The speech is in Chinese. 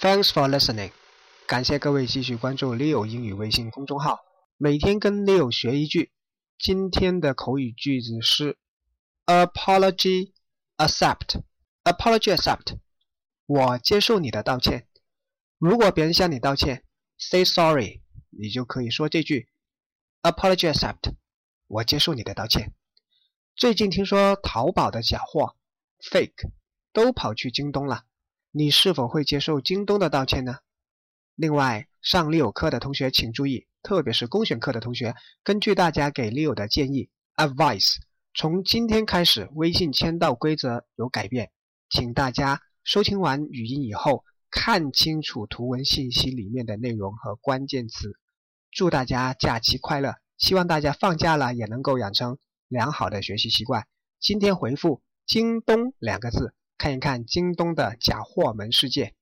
Thanks for listening，感谢各位继续关注 Leo 英语微信公众号，每天跟 Leo 学一句。今天的口语句子是 apology accept，apology accept，我接受你的道歉。如果别人向你道歉，say sorry，你就可以说这句 apology accept，我接受你的道歉。最近听说淘宝的假货 fake 都跑去京东了，你是否会接受京东的道歉呢？另外，上 Leo 课的同学请注意。特别是公选课的同学，根据大家给 Leo 的建议 advice，从今天开始微信签到规则有改变，请大家收听完语音以后看清楚图文信息里面的内容和关键词。祝大家假期快乐，希望大家放假了也能够养成良好的学习习惯。今天回复“京东”两个字，看一看京东的假货门事件。